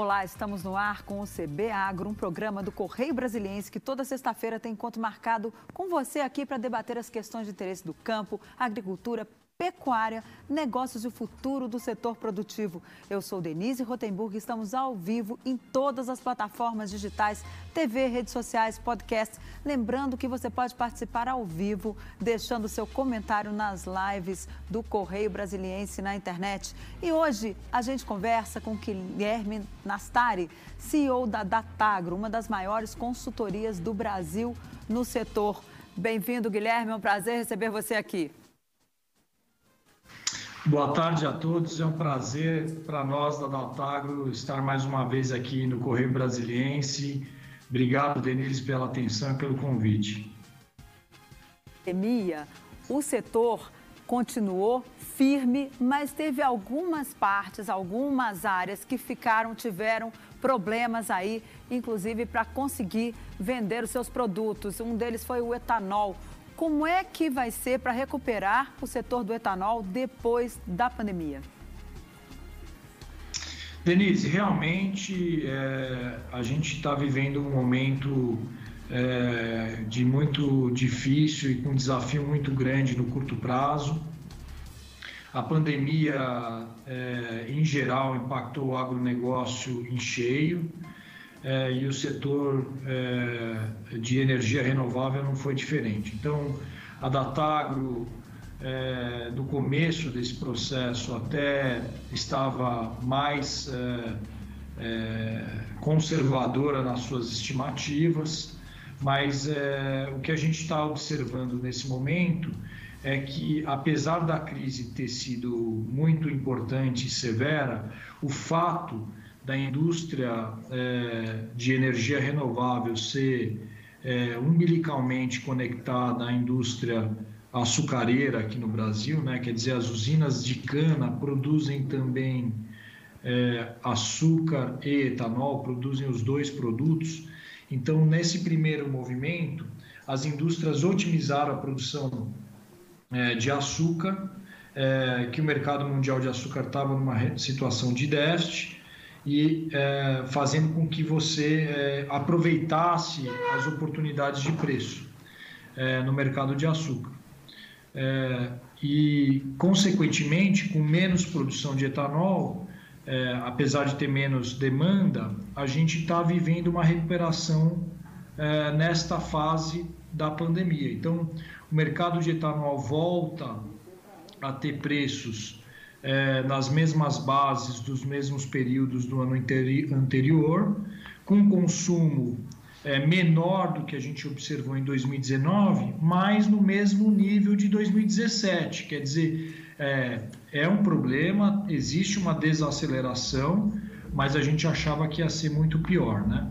Olá, estamos no ar com o CB Agro, um programa do Correio Brasiliense que toda sexta-feira tem encontro marcado com você aqui para debater as questões de interesse do campo, agricultura, pecuária, negócios e o futuro do setor produtivo. Eu sou Denise Rotenburg e estamos ao vivo em todas as plataformas digitais, TV, redes sociais, podcast. Lembrando que você pode participar ao vivo, deixando seu comentário nas lives do Correio Brasiliense na internet. E hoje a gente conversa com Guilherme Nastari, CEO da Datagro, uma das maiores consultorias do Brasil no setor. Bem-vindo, Guilherme, é um prazer receber você aqui. Boa tarde a todos, é um prazer para nós da Daltagro estar mais uma vez aqui no Correio Brasiliense. Obrigado, Denise, pela atenção e pelo convite. Pandemia, o setor continuou firme, mas teve algumas partes, algumas áreas que ficaram, tiveram problemas aí, inclusive para conseguir vender os seus produtos. Um deles foi o etanol. Como é que vai ser para recuperar o setor do etanol depois da pandemia? Denise, realmente é, a gente está vivendo um momento é, de muito difícil e com um desafio muito grande no curto prazo. A pandemia, é, em geral, impactou o agronegócio em cheio é, e o setor é, de energia renovável não foi diferente. Então, a Datagro, é, no começo desse processo, até estava mais conservadora nas suas estimativas, mas o que a gente está observando nesse momento é que, apesar da crise ter sido muito importante e severa, o fato da indústria é, de energia renovável ser é, umbilicalmente conectada à indústria açucareira aqui no Brasil, né? quer dizer, as usinas de cana produzem também é, açúcar e etanol, produzem os dois produtos. Então, nesse primeiro movimento, as indústrias otimizaram a produção é, de açúcar, é, que o mercado mundial de açúcar estava numa situação de déficit, e é, fazendo com que você é, aproveitasse as oportunidades de preço é, no mercado de açúcar. É, e, consequentemente, com menos produção de etanol, é, apesar de ter menos demanda, a gente está vivendo uma recuperação é, nesta fase da pandemia. Então, o mercado de etanol volta a ter preços é, nas mesmas bases dos mesmos períodos do ano anterior, com consumo é, menor do que a gente observou em 2019, mas no mesmo nível de 2017. Quer dizer, é, é um problema, existe uma desaceleração, mas a gente achava que ia ser muito pior, né?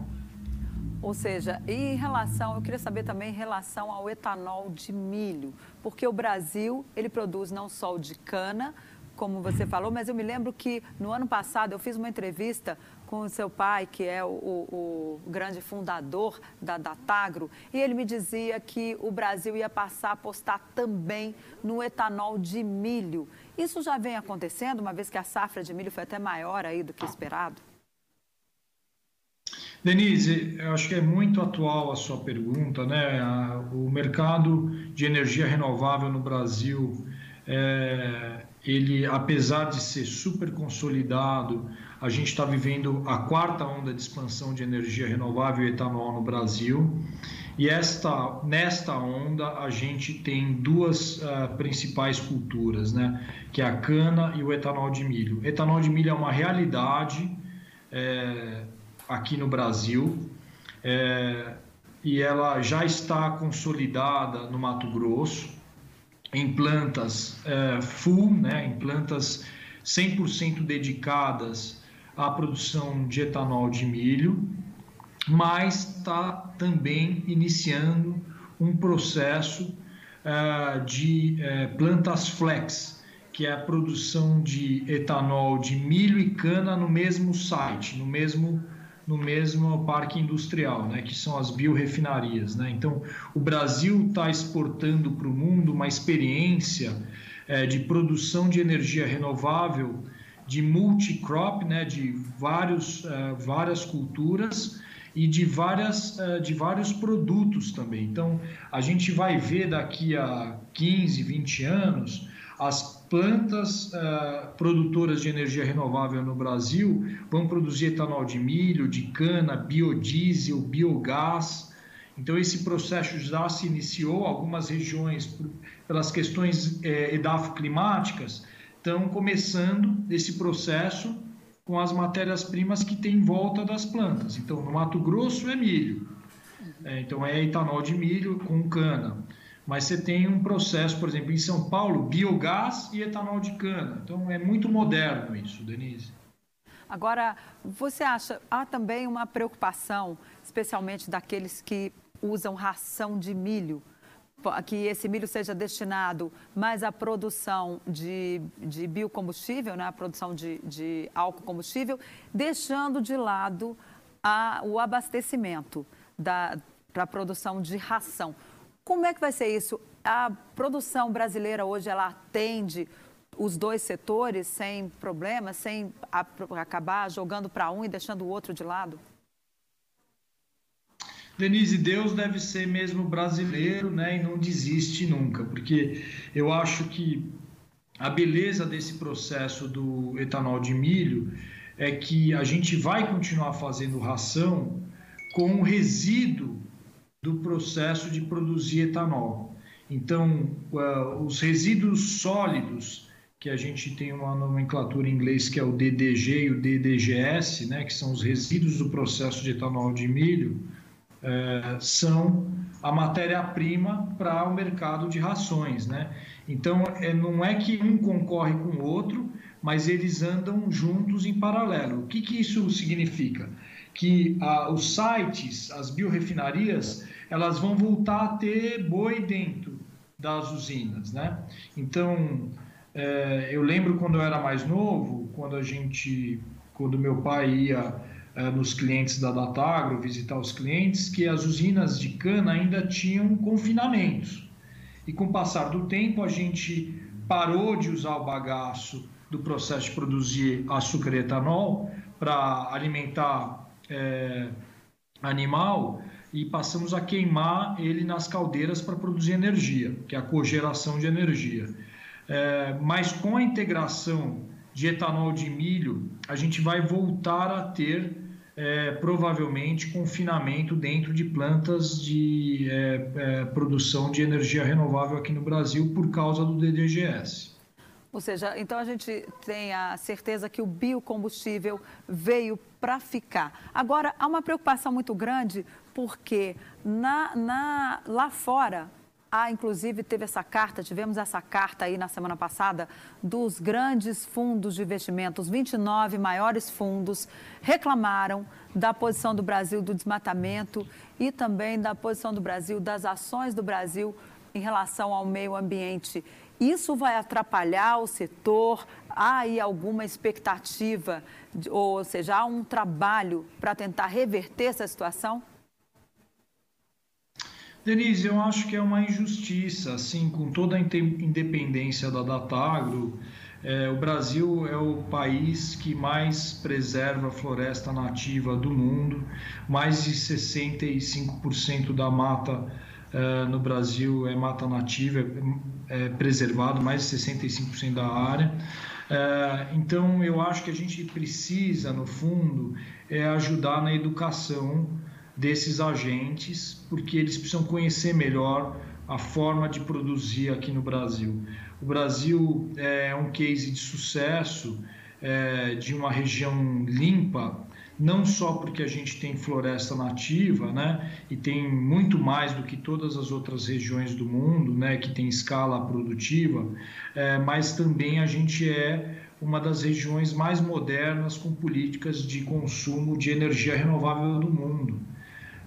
Ou seja, em relação, eu queria saber também em relação ao etanol de milho, porque o Brasil, ele produz não só o de cana, como você falou, mas eu me lembro que no ano passado eu fiz uma entrevista com o seu pai, que é o, o, o grande fundador da Datagro, e ele me dizia que o Brasil ia passar a apostar também no etanol de milho. Isso já vem acontecendo, uma vez que a safra de milho foi até maior aí do que esperado? Denise, eu acho que é muito atual a sua pergunta, né? O mercado de energia renovável no Brasil é, ele, apesar de ser super consolidado, a gente está vivendo a quarta onda de expansão de energia renovável e etanol no Brasil. E esta, nesta onda a gente tem duas uh, principais culturas, né? que é a cana e o etanol de milho. O etanol de milho é uma realidade é, aqui no Brasil é, e ela já está consolidada no Mato Grosso em plantas é, full, né, em plantas 100% dedicadas à produção de etanol de milho, mas está também iniciando um processo é, de é, plantas flex, que é a produção de etanol de milho e cana no mesmo site, no mesmo no mesmo parque industrial, né, que são as biorefinarias. Né? Então, o Brasil está exportando para o mundo uma experiência é, de produção de energia renovável de multicrop, né, de vários, uh, várias culturas e de, várias, uh, de vários produtos também. Então, a gente vai ver daqui a 15, 20 anos as plantas uh, produtoras de energia renovável no Brasil vão produzir etanol de milho, de cana, biodiesel, biogás. Então, esse processo já se iniciou. Algumas regiões, pelas questões eh, edafoclimáticas, estão começando esse processo com as matérias-primas que tem em volta das plantas. Então, no Mato Grosso é milho, é, então é etanol de milho com cana mas você tem um processo, por exemplo, em São Paulo, biogás e etanol de cana. Então é muito moderno isso, Denise. Agora, você acha, há também uma preocupação, especialmente daqueles que usam ração de milho, que esse milho seja destinado mais à produção de, de biocombustível, né, a produção de, de álcool combustível, deixando de lado a, o abastecimento para a produção de ração. Como é que vai ser isso? A produção brasileira hoje ela atende os dois setores sem problema, sem acabar jogando para um e deixando o outro de lado? Denise, Deus deve ser mesmo brasileiro, né, e não desiste nunca, porque eu acho que a beleza desse processo do etanol de milho é que a gente vai continuar fazendo ração com o resíduo do processo de produzir etanol. Então, uh, os resíduos sólidos, que a gente tem uma nomenclatura em inglês que é o DDG e o DDGS, né, que são os resíduos do processo de etanol de milho, uh, são a matéria-prima para o mercado de rações. Né? Então, é, não é que um concorre com o outro, mas eles andam juntos em paralelo. O que, que isso significa? Que ah, os sites, as biorefinarias, elas vão voltar a ter boi dentro das usinas, né? Então, é, eu lembro quando eu era mais novo, quando a gente, quando meu pai ia é, nos clientes da Datagro visitar os clientes, que as usinas de cana ainda tinham confinamentos. E com o passar do tempo, a gente parou de usar o bagaço do processo de produzir açúcar e etanol para alimentar é, animal e passamos a queimar ele nas caldeiras para produzir energia, que é a cogeração de energia. É, mas com a integração de etanol de milho, a gente vai voltar a ter é, provavelmente confinamento dentro de plantas de é, é produção de energia renovável aqui no Brasil por causa do DDGS. Ou seja, então a gente tem a certeza que o biocombustível veio para ficar. Agora, há uma preocupação muito grande porque na, na, lá fora Há, inclusive, teve essa carta, tivemos essa carta aí na semana passada dos grandes fundos de investimento, os 29 maiores fundos reclamaram da posição do Brasil do desmatamento e também da posição do Brasil, das ações do Brasil em relação ao meio ambiente. Isso vai atrapalhar o setor? Há aí alguma expectativa, ou seja, há um trabalho para tentar reverter essa situação? Denise, eu acho que é uma injustiça, assim, com toda a independência da Datagro, é, o Brasil é o país que mais preserva a floresta nativa do mundo, mais de 65% da mata uh, no Brasil é mata nativa, é, é preservado, mais de 65% da área. Uh, então, eu acho que a gente precisa, no fundo, é ajudar na educação desses agentes, porque eles precisam conhecer melhor a forma de produzir aqui no Brasil. O Brasil é um case de sucesso é, de uma região limpa não só porque a gente tem floresta nativa, né, e tem muito mais do que todas as outras regiões do mundo, né, que tem escala produtiva, é, mas também a gente é uma das regiões mais modernas com políticas de consumo de energia renovável do mundo.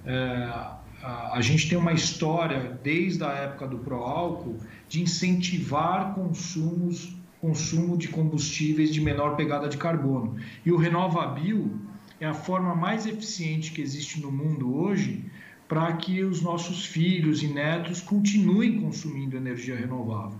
É, a, gente tem uma história desde a época do pró-álcool de incentivar consumos consumo de combustíveis de menor pegada de carbono. E o RenovaBio é a forma mais eficiente que existe no mundo hoje para que os nossos filhos e netos continuem consumindo energia renovável.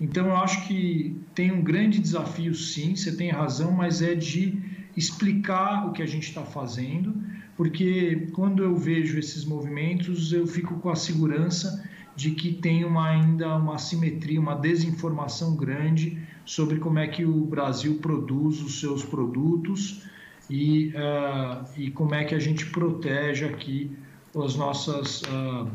Então, eu acho que tem um grande desafio, sim, você tem razão, mas é de explicar o que a gente está fazendo, porque quando eu vejo esses movimentos, eu fico com a segurança de que tem uma, ainda uma assimetria, uma desinformação grande sobre como é que o Brasil produz os seus produtos e, uh, e como é que a gente protege aqui os nossos uh,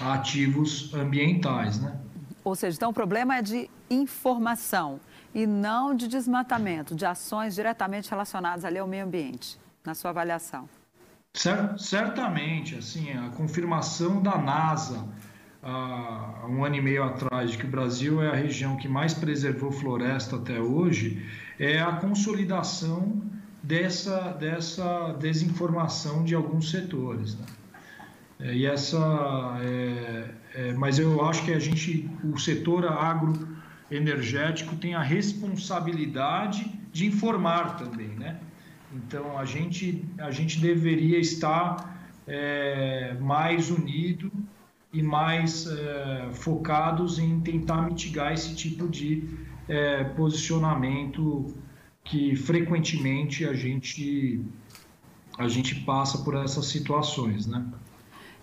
ativos ambientais, né? Ou seja, então o problema é de informação e não de desmatamento, de ações diretamente relacionadas ali ao meio ambiente, na sua avaliação. Certamente, assim, a confirmação da NASA há um ano e meio atrás de que o Brasil é a região que mais preservou floresta até hoje é a consolidação dessa, dessa desinformação de alguns setores. Né? É, e essa, é, é, mas eu acho que a gente, o setor agroenergético tem a responsabilidade de informar também, né? Então a gente, a gente deveria estar é, mais unido e mais é, focados em tentar mitigar esse tipo de posicionamento que frequentemente a gente a gente passa por essas situações, né?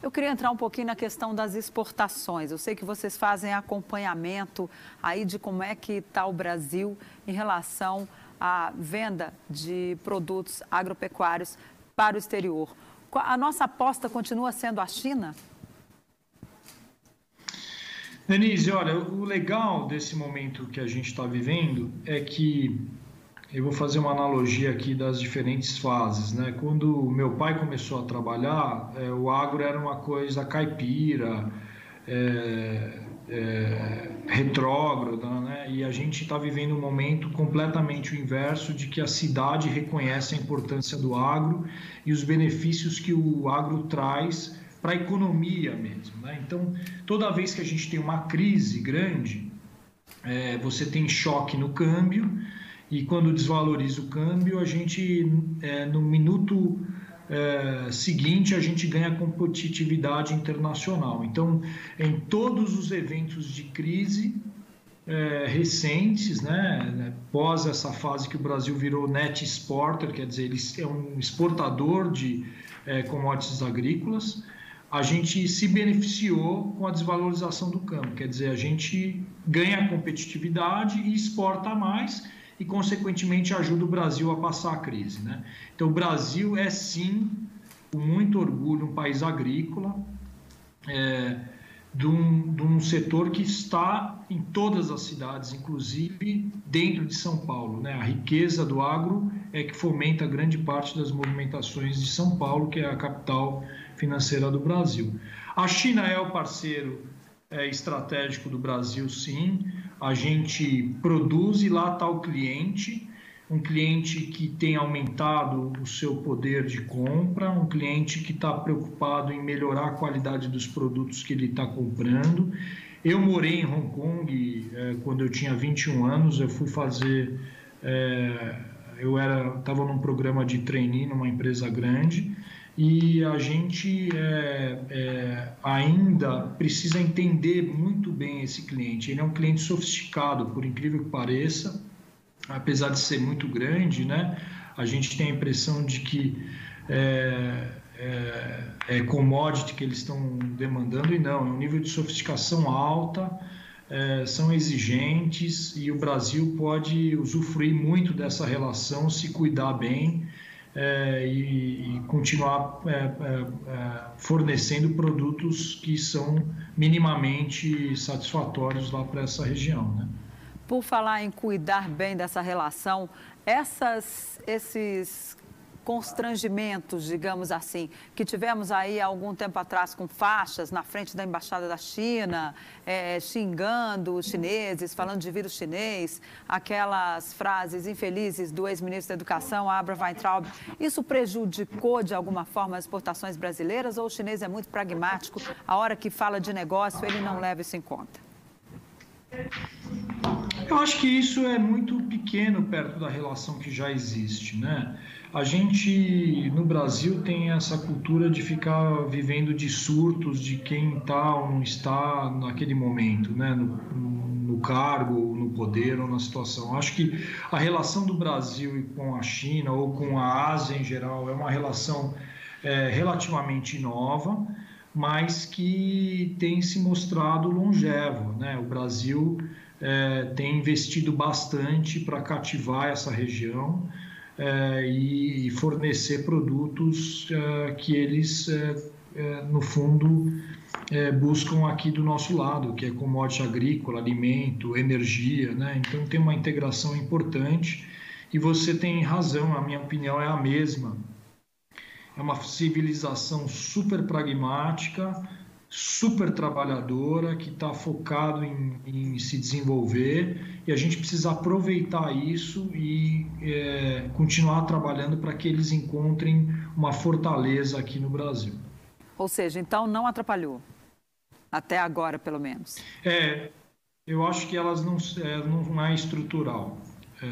Eu queria entrar um pouquinho na questão das exportações. Eu sei que vocês fazem acompanhamento aí de como é que está o Brasil em relação à venda de produtos agropecuários para o exterior. A nossa aposta continua sendo a China? Denise, olha, o legal desse momento que a gente está vivendo é que eu vou fazer uma analogia aqui das diferentes fases, né? Quando meu pai começou a trabalhar, é, o agro era uma coisa caipira, é, é, retrógrada, né? E a gente está vivendo um momento completamente o inverso de que a cidade reconhece a importância do agro e os benefícios que o agro traz para a economia mesmo. Né? Então, toda vez que a gente tem uma crise grande, é, você tem choque no câmbio e quando desvaloriza o câmbio, a gente é, no minuto é, seguinte a gente ganha competitividade internacional. Então, em todos os eventos de crise é, recentes, né, né, pós essa fase que o Brasil virou net exporter, quer dizer, ele é um exportador de é, commodities agrícolas a gente se beneficiou com a desvalorização do câmbio, quer dizer, a gente ganha competitividade e exporta mais e, consequentemente, ajuda o Brasil a passar a crise. Né? Então, o Brasil é sim, com muito orgulho, um país agrícola, é, de, um, de um setor que está em todas as cidades, inclusive dentro de São Paulo. Né? A riqueza do agro é que fomenta grande parte das movimentações de São Paulo, que é a capital financeira do Brasil. A China é o parceiro é, estratégico do Brasil, sim. A gente produz e lá está o cliente, um cliente que tem aumentado o seu poder de compra, um cliente que está preocupado em melhorar a qualidade dos produtos que ele está comprando. Eu morei em Hong Kong é, quando eu tinha 21 anos, eu fui fazer. É, eu era estava num programa de trainee numa empresa grande e a gente é, é, ainda precisa entender muito bem esse cliente. Ele é um cliente sofisticado, por incrível que pareça, apesar de ser muito grande, né? A gente tem a impressão de que é, é, é commodity que eles estão demandando e não, é um nível de sofisticação alta, é, são exigentes e o Brasil pode usufruir muito dessa relação se cuidar bem é, e, e, continuar é, é, fornecendo produtos que são minimamente satisfatórios lá para essa região. Né? Por falar em cuidar bem dessa relação, essas, esses constrangimentos, digamos assim, que tivemos aí há algum tempo atrás com faixas na frente da Embaixada da China, é, xingando os chineses, falando de vírus chinês, aquelas frases infelizes do ex-ministro da Educação, Abra Weintraub. Isso prejudicou de alguma forma as exportações brasileiras ou o chinês é muito pragmático, a hora que fala de negócio ele não leva isso em conta? Eu acho que isso é muito pequeno perto da relação que já existe, né? A gente no Brasil tem essa cultura de ficar vivendo de surtos de quem está ou não está naquele momento, né? No, no cargo, no poder ou na situação. Acho que a relação do Brasil com a China ou com a Ásia em geral é uma relação é, relativamente nova, mas que tem se mostrado longeva. Né? O Brasil é, tem investido bastante para cativar essa região e fornecer produtos é, que eles, é, no fundo, buscam aqui do nosso lado, que é commodity agrícola, alimento, energia. Né? Então, tem uma integração importante e você tem razão, a minha opinião é a mesma. É uma civilização super pragmática, super trabalhadora, que está focado em, em, se desenvolver e a gente precisa aproveitar isso e é, continuar trabalhando para que eles encontrem uma fortaleza aqui no Brasil. Ou seja, então não atrapalhou, até agora pelo menos. É, eu acho que elas não é, não é estrutural. É,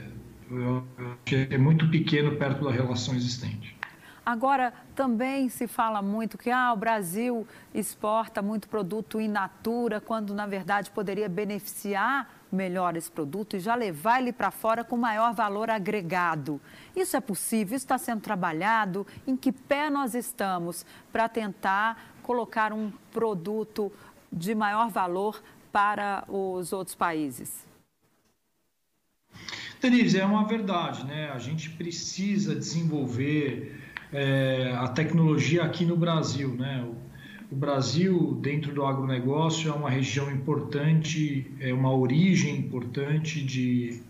é é muito pequeno perto da relação existente. Agora, também se fala muito que ah, o Brasil exporta muito produto in natura, quando na verdade poderia beneficiar melhor esse produto e já levar ele para fora com maior valor agregado. Isso é possível? Isso está sendo trabalhado? Em que pé nós estamos para tentar colocar um produto de maior valor para os outros países? Denise, é uma verdade, né? A gente precisa desenvolver é, a tecnologia aqui no Brasil. Né? O, o, Brasil, dentro do agronegócio, é uma região importante, é uma origem importante de,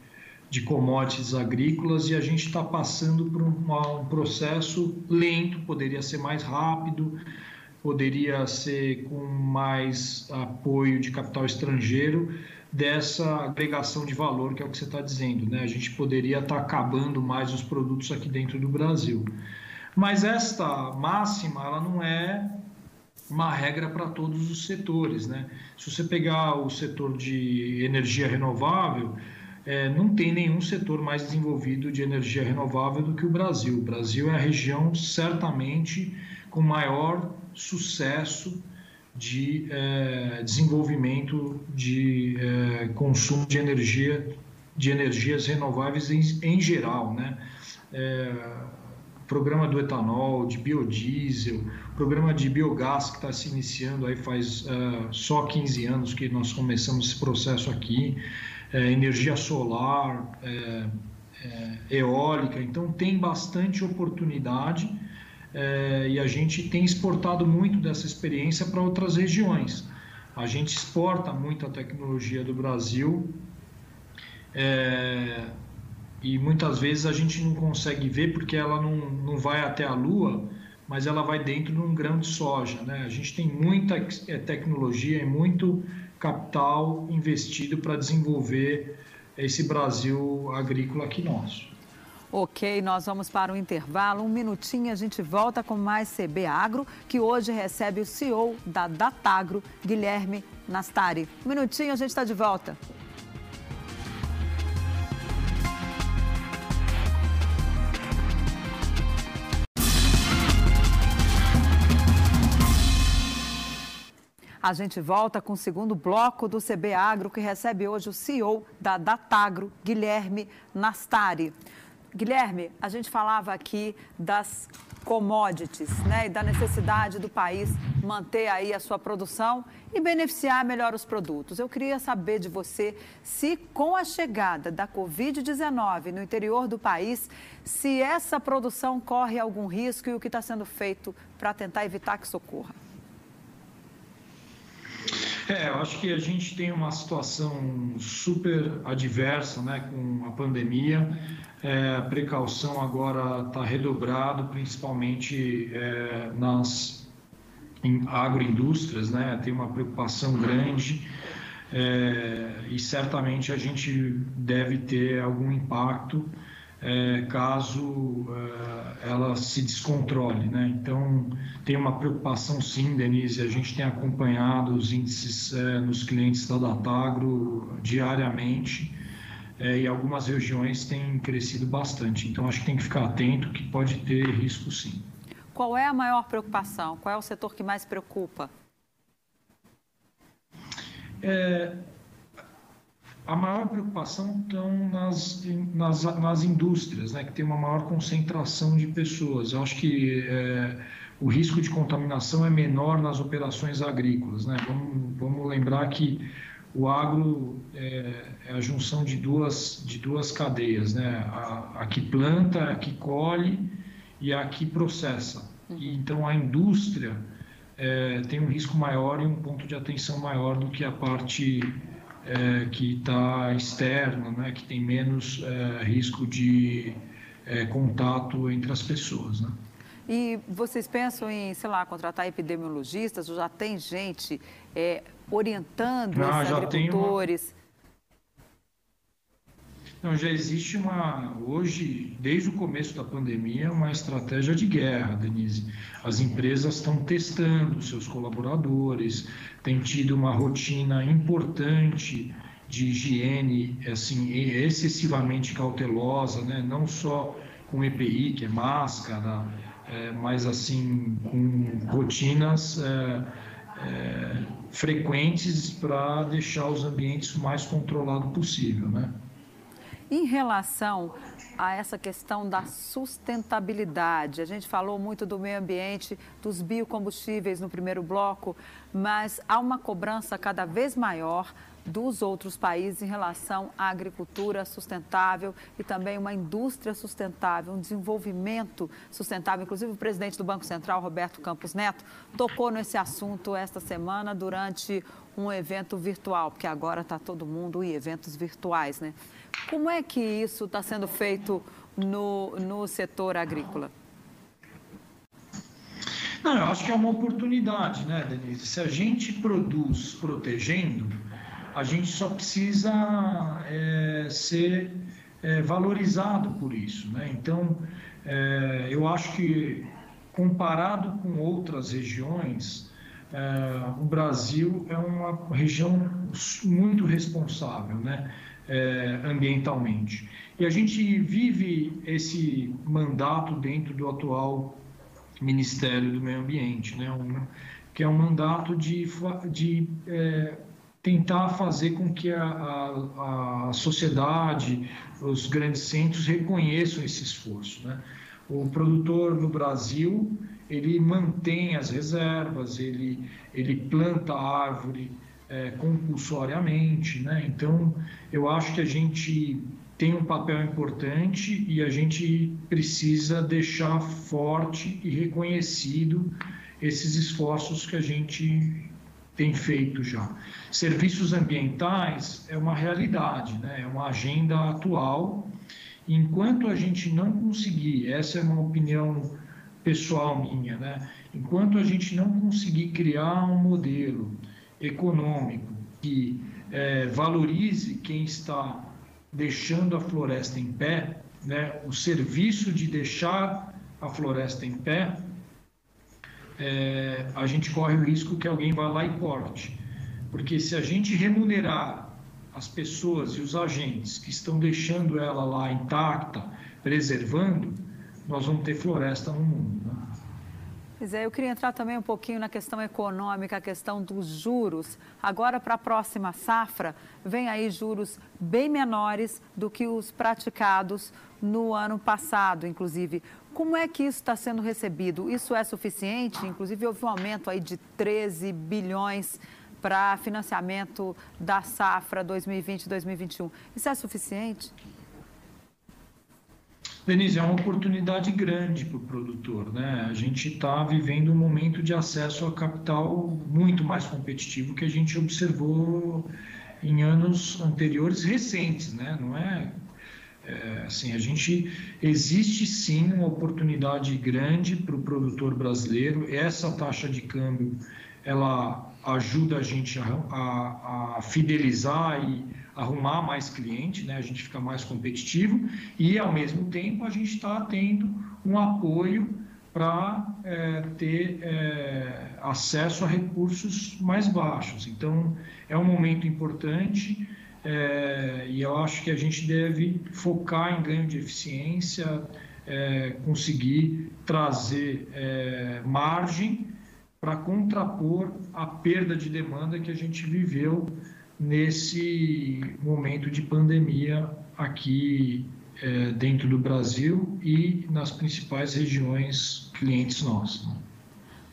de commodities agrícolas e a gente está passando por uma, um processo lento, poderia ser mais rápido, poderia ser com mais apoio de capital estrangeiro dessa agregação de valor que é o que você está dizendo, né? A gente poderia estar tá acabando mais os produtos aqui dentro do Brasil. Mas esta máxima, ela não é uma regra para todos os setores, né? Se você pegar o setor de energia renovável, é, não tem nenhum setor mais desenvolvido de energia renovável do que o Brasil. O Brasil é a região certamente com maior sucesso de é, desenvolvimento de é, consumo de energia de energias renováveis em, em geral, né? Programa do etanol, de biodiesel, programa de biogás que está se iniciando aí faz uh, só 15 anos que nós começamos esse processo aqui, uh, energia solar, uh, eólica, então tem bastante oportunidade e a gente tem exportado muito dessa experiência para outras regiões. A gente exporta muito a tecnologia do Brasil e muitas vezes a gente não consegue ver porque ela não, não vai até a Lua, mas ela vai dentro de um grão de soja. Né? A gente tem muita é, tecnologia e muito capital investido para desenvolver esse Brasil agrícola aqui nosso. Ok, nós vamos para o intervalo. Um minutinho a gente volta com mais CB Agro, que hoje recebe o CEO da Datagro, Guilherme Nastari. Um minutinho a gente está de volta. A gente volta com o segundo bloco do CB Agro, que recebe hoje o CEO da Datagro, Guilherme Nastari. Guilherme, a gente falava aqui das commodities, né, e da necessidade do país manter aí a sua produção e beneficiar melhor os produtos. Eu queria saber de você se com a chegada da Covid-19 no interior do país, se essa produção corre algum risco e o que está sendo feito para tentar evitar que socorra. É, eu acho que a gente tem uma situação super adversa né, com a pandemia. É, a precaução agora está redobrado, principalmente é, nas agroindústrias, né? Tem uma preocupação grande é, e certamente a gente deve ter algum impacto é, caso é, ela se descontrole. Né? Então, tem uma preocupação sim, Denise, a gente tem acompanhado os índices é, nos clientes da Datagro diariamente é, e algumas regiões têm crescido bastante. Então, acho que tem que ficar atento que pode ter risco sim. Qual é a maior preocupação? Qual é o setor que mais preocupa? É, a maior preocupação estão nas, nas, nas indústrias, né, que tem uma maior concentração de pessoas. Eu acho que é, o risco de contaminação é menor nas operações agrícolas. Né? Vamos, vamos lembrar que o agro é, é, a junção de duas, de duas cadeias, né? a, a que planta, a que colhe e a que processa. E, então, a indústria é, tem um risco maior e um ponto de atenção maior do que a parte é, que está externa, né, que tem menos é, risco de é, contato entre as pessoas. Né? E vocês pensam em, sei lá, contratar epidemiologistas ou já tem gente é, orientando ah, esses agricultores? Não, já existe uma, hoje, desde o começo da pandemia, uma estratégia de guerra, Denise. As empresas estão testando seus colaboradores, tem tido uma rotina importante de higiene, assim, excessivamente cautelosa, né? não só com EPI, que é máscara, é, mas assim, com rotinas é, é, frequentes para deixar os ambientes mais controlado possível, né? Em relação a essa questão da sustentabilidade, a gente falou muito do meio ambiente, dos biocombustíveis no primeiro bloco, mas há uma cobrança cada vez maior dos outros países em relação à agricultura sustentável e também uma indústria sustentável, um desenvolvimento sustentável. Inclusive, o presidente do Banco Central, Roberto Campos Neto, tocou nesse assunto esta semana durante um evento virtual, porque agora está todo mundo em eventos virtuais, né? Como é que isso está sendo feito no, no setor agrícola? Não, eu acho que é uma oportunidade, né, Denise? Se a gente produz protegendo, a gente só precisa é, ser é, valorizado por isso, né? Então, é, eu acho que comparado com outras regiões, é, o Brasil é uma região muito responsável, né? é, ambientalmente. E a gente vive esse mandato dentro do atual Ministério do Meio Ambiente, né? Um, que é um mandato de, de é, tentar fazer com que a, a, a, sociedade, os grandes centros reconheçam esse esforço. Né? O produtor no Brasil ele mantém as reservas, ele, ele planta árvore, é, compulsoriamente, né? Então, eu acho que a gente tem um papel importante e a gente precisa deixar forte e reconhecido esses esforços que a gente tem feito já. Serviços ambientais é uma realidade, né? é uma agenda atual. Enquanto a gente não conseguir, essa é uma opinião pessoal minha, né? enquanto a gente não conseguir criar um modelo econômico que é, valorize quem está deixando a floresta em pé, né, o serviço de deixar a floresta em pé, é, a gente corre o risco que alguém vá lá e corte. Porque se a gente remunerar as pessoas e os agentes que estão deixando ela lá intacta, preservando, nós vamos ter floresta no mundo. Né? Pois é, eu queria entrar também um pouquinho na questão econômica, a questão dos juros. Agora, para a próxima safra, vem aí juros bem menores do que os praticados no ano passado, inclusive. Como é que isso está sendo recebido? Isso é suficiente? Inclusive, houve um aumento aí de 13 bilhões para financiamento da safra 2020-2021. Isso é suficiente? Denise, é uma oportunidade grande para o produtor. Né? A gente está vivendo um momento de acesso a capital muito mais competitivo que a gente observou em anos anteriores recentes. Né? Não é, é assim, a gente existe sim uma oportunidade grande para o produtor brasileiro. Essa taxa de câmbio ela ajuda a gente a, a, a fidelizar e arrumar mais cliente, né? a gente fica mais competitivo e, ao mesmo tempo, a gente está tendo um apoio para é, ter é, acesso a recursos mais baixos. Então, é um momento importante é, e eu acho que a gente deve focar em ganho de eficiência, é, conseguir trazer é, margem para contrapor a perda de demanda que a gente viveu nesse momento de pandemia aqui é, dentro do Brasil e nas principais regiões clientes nossos.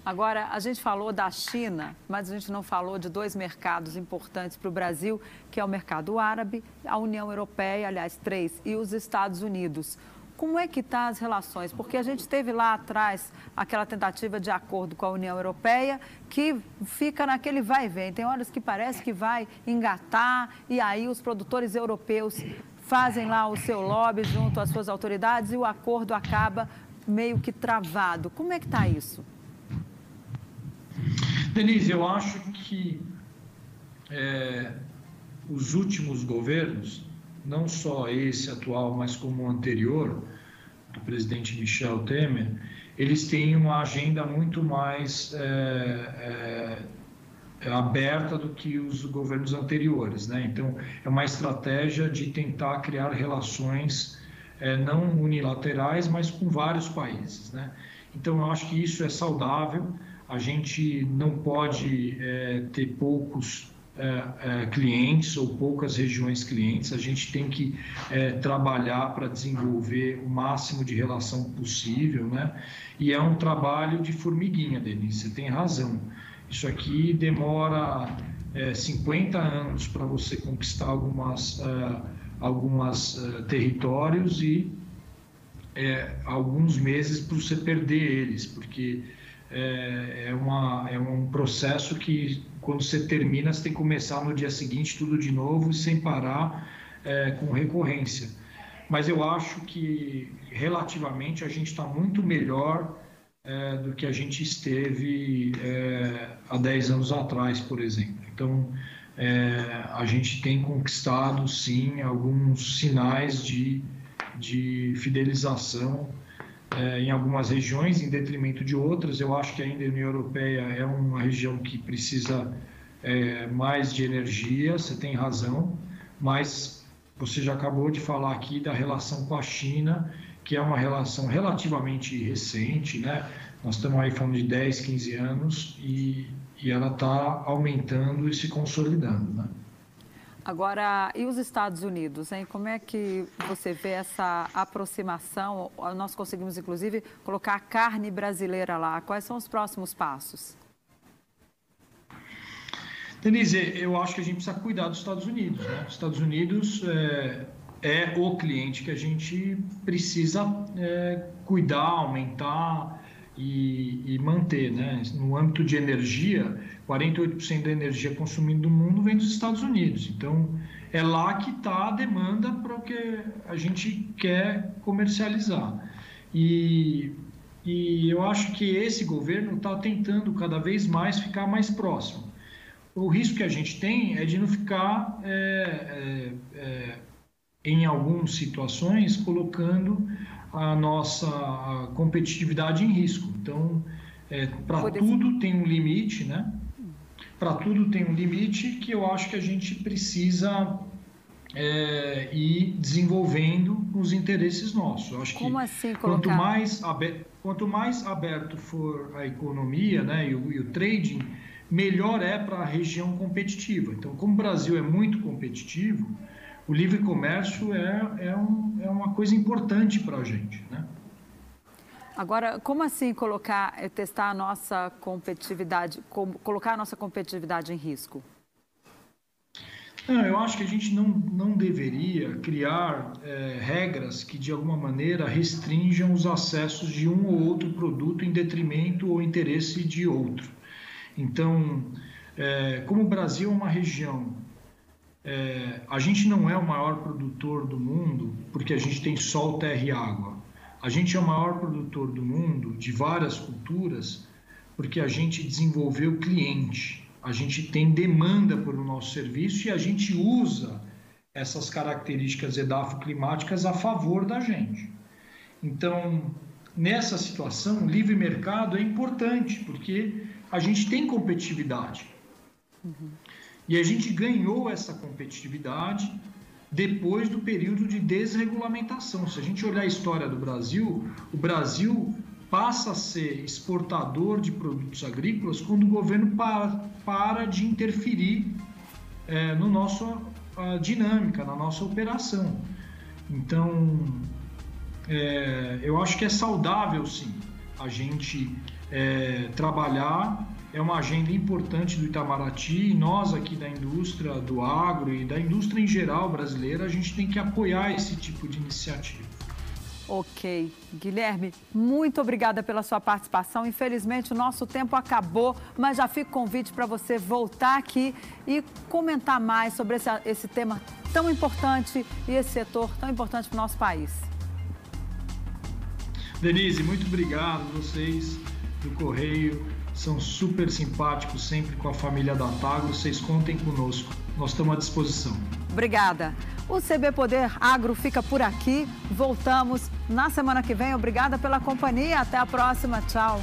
Agora, a gente falou da China, mas a gente não falou de dois mercados importantes para o Brasil, que é o mercado árabe, a União Europeia, aliás, três, e os Estados Unidos. Como é que estão tá as relações? Porque a gente teve lá atrás aquela tentativa de acordo com a União Europeia que fica naquele vai e vem. Tem horas que parece que vai engatar e aí os produtores europeus fazem lá o seu lobby junto às suas autoridades e o acordo acaba meio que travado. Como é que está isso? Denise, eu acho que é, os últimos governos, não só esse atual, mas como o anterior, do presidente Michel Temer, eles têm uma agenda muito mais é, é, é, aberta do que os governos anteriores. Né? Então, é uma estratégia de tentar criar relações é, não unilaterais, mas com vários países. Né? Então, eu acho que isso é saudável. A gente não pode é, ter poucos é, é, clientes ou poucas regiões clientes, a gente tem que é, trabalhar para desenvolver o máximo de relação possível, né? E é um trabalho de formiguinha, Denise, você tem razão. Isso aqui demora 50 é, anos para você conquistar algumas, é, algumas é, territórios e alguns meses para você perder eles, porque é, é, uma, é um processo que, quando você termina, você tem que começar no dia seguinte tudo de novo, sem parar, é, com recorrência. Mas eu acho que, relativamente, a gente está muito melhor é, do que a gente esteve é, há 10 anos atrás, por exemplo. Então, é, a gente tem conquistado, sim, alguns sinais de, de fidelização é, em algumas regiões, em detrimento de outras. Eu acho que ainda a União Europeia é uma região que precisa é, mais de energia, você tem razão, mas você já acabou de falar aqui da relação com a China, que é uma relação relativamente recente, né? Nós estamos aí falando de 10, 15 anos e, e ela está aumentando e se consolidando, né? Agora, e os Estados Unidos, hein? Como é que você vê essa aproximação? Nós conseguimos, inclusive, colocar a carne brasileira lá. Quais são os próximos passos? Denise, eu acho que a gente precisa cuidar dos Estados Unidos. Né? Os Estados Unidos é, é o cliente que a gente precisa é, cuidar, aumentar e, e manter. Né? No âmbito de energia, 48% da energia consumida do mundo vem dos Estados Unidos. Então, é lá que está a demanda para o que a gente quer comercializar. E, e eu acho que esse governo está tentando cada vez mais ficar mais próximo. O risco que a gente tem é de não ficar, é, é, é, em algumas situações, colocando a nossa competitividade em risco. Então, é, para tudo tem um limite, né? Para tudo tem um limite que eu acho que a gente precisa é, ir desenvolvendo os interesses nossos. Eu acho Como que assim colocar... quanto mais aberto, quanto mais aberto for a economia, né, e o, e o trading, melhor é para a região competitiva. Então, como o Brasil é muito competitivo, o livre comércio é, é, um, é uma coisa importante para a gente, né? Agora, como assim colocar, eh, testar a nossa competitividade, colocar a nossa competitividade em risco? Não, eu acho que a gente não, não deveria criar é, regras que, de alguma maneira, restringam os acessos de um ou outro produto em detrimento ou interesse de outro. Então, é, como o Brasil é uma região é, a gente não é o maior produtor do mundo porque a gente tem sol, terra e água. A gente é o maior produtor do mundo de várias culturas porque a gente desenvolveu cliente. A gente tem demanda pelo nosso serviço e a gente usa essas características edafoclimáticas a favor da gente. Então, nessa situação, o livre mercado é importante porque a gente tem competitividade. Uhum. E a gente ganhou essa competitividade depois do período de desregulamentação. Se a gente olhar a história do Brasil, o Brasil passa a ser exportador de produtos agrícolas quando o governo para, para de interferir é, no nosso dinâmica, na nossa operação. Então, é, eu acho que é saudável, sim, a gente é, trabalhar. É uma agenda importante do Itamaraty e nós aqui da indústria, do agro e da indústria em geral brasileira, a gente tem que apoiar esse tipo de iniciativa. Ok. Guilherme, muito obrigada pela sua participação. Infelizmente, o nosso tempo acabou, mas já fica o convite para você voltar aqui e comentar mais sobre esse, esse tema tão importante e esse setor tão importante para o nosso país. Denise, muito obrigado. Vocês do Correio são super simpáticos sempre com a família da Tagro. Vocês contem conosco. Nós estamos à disposição. Obrigada. O CB Poder Agro fica por aqui. Voltamos na semana que vem. Obrigada pela companhia. Até a próxima. Tchau.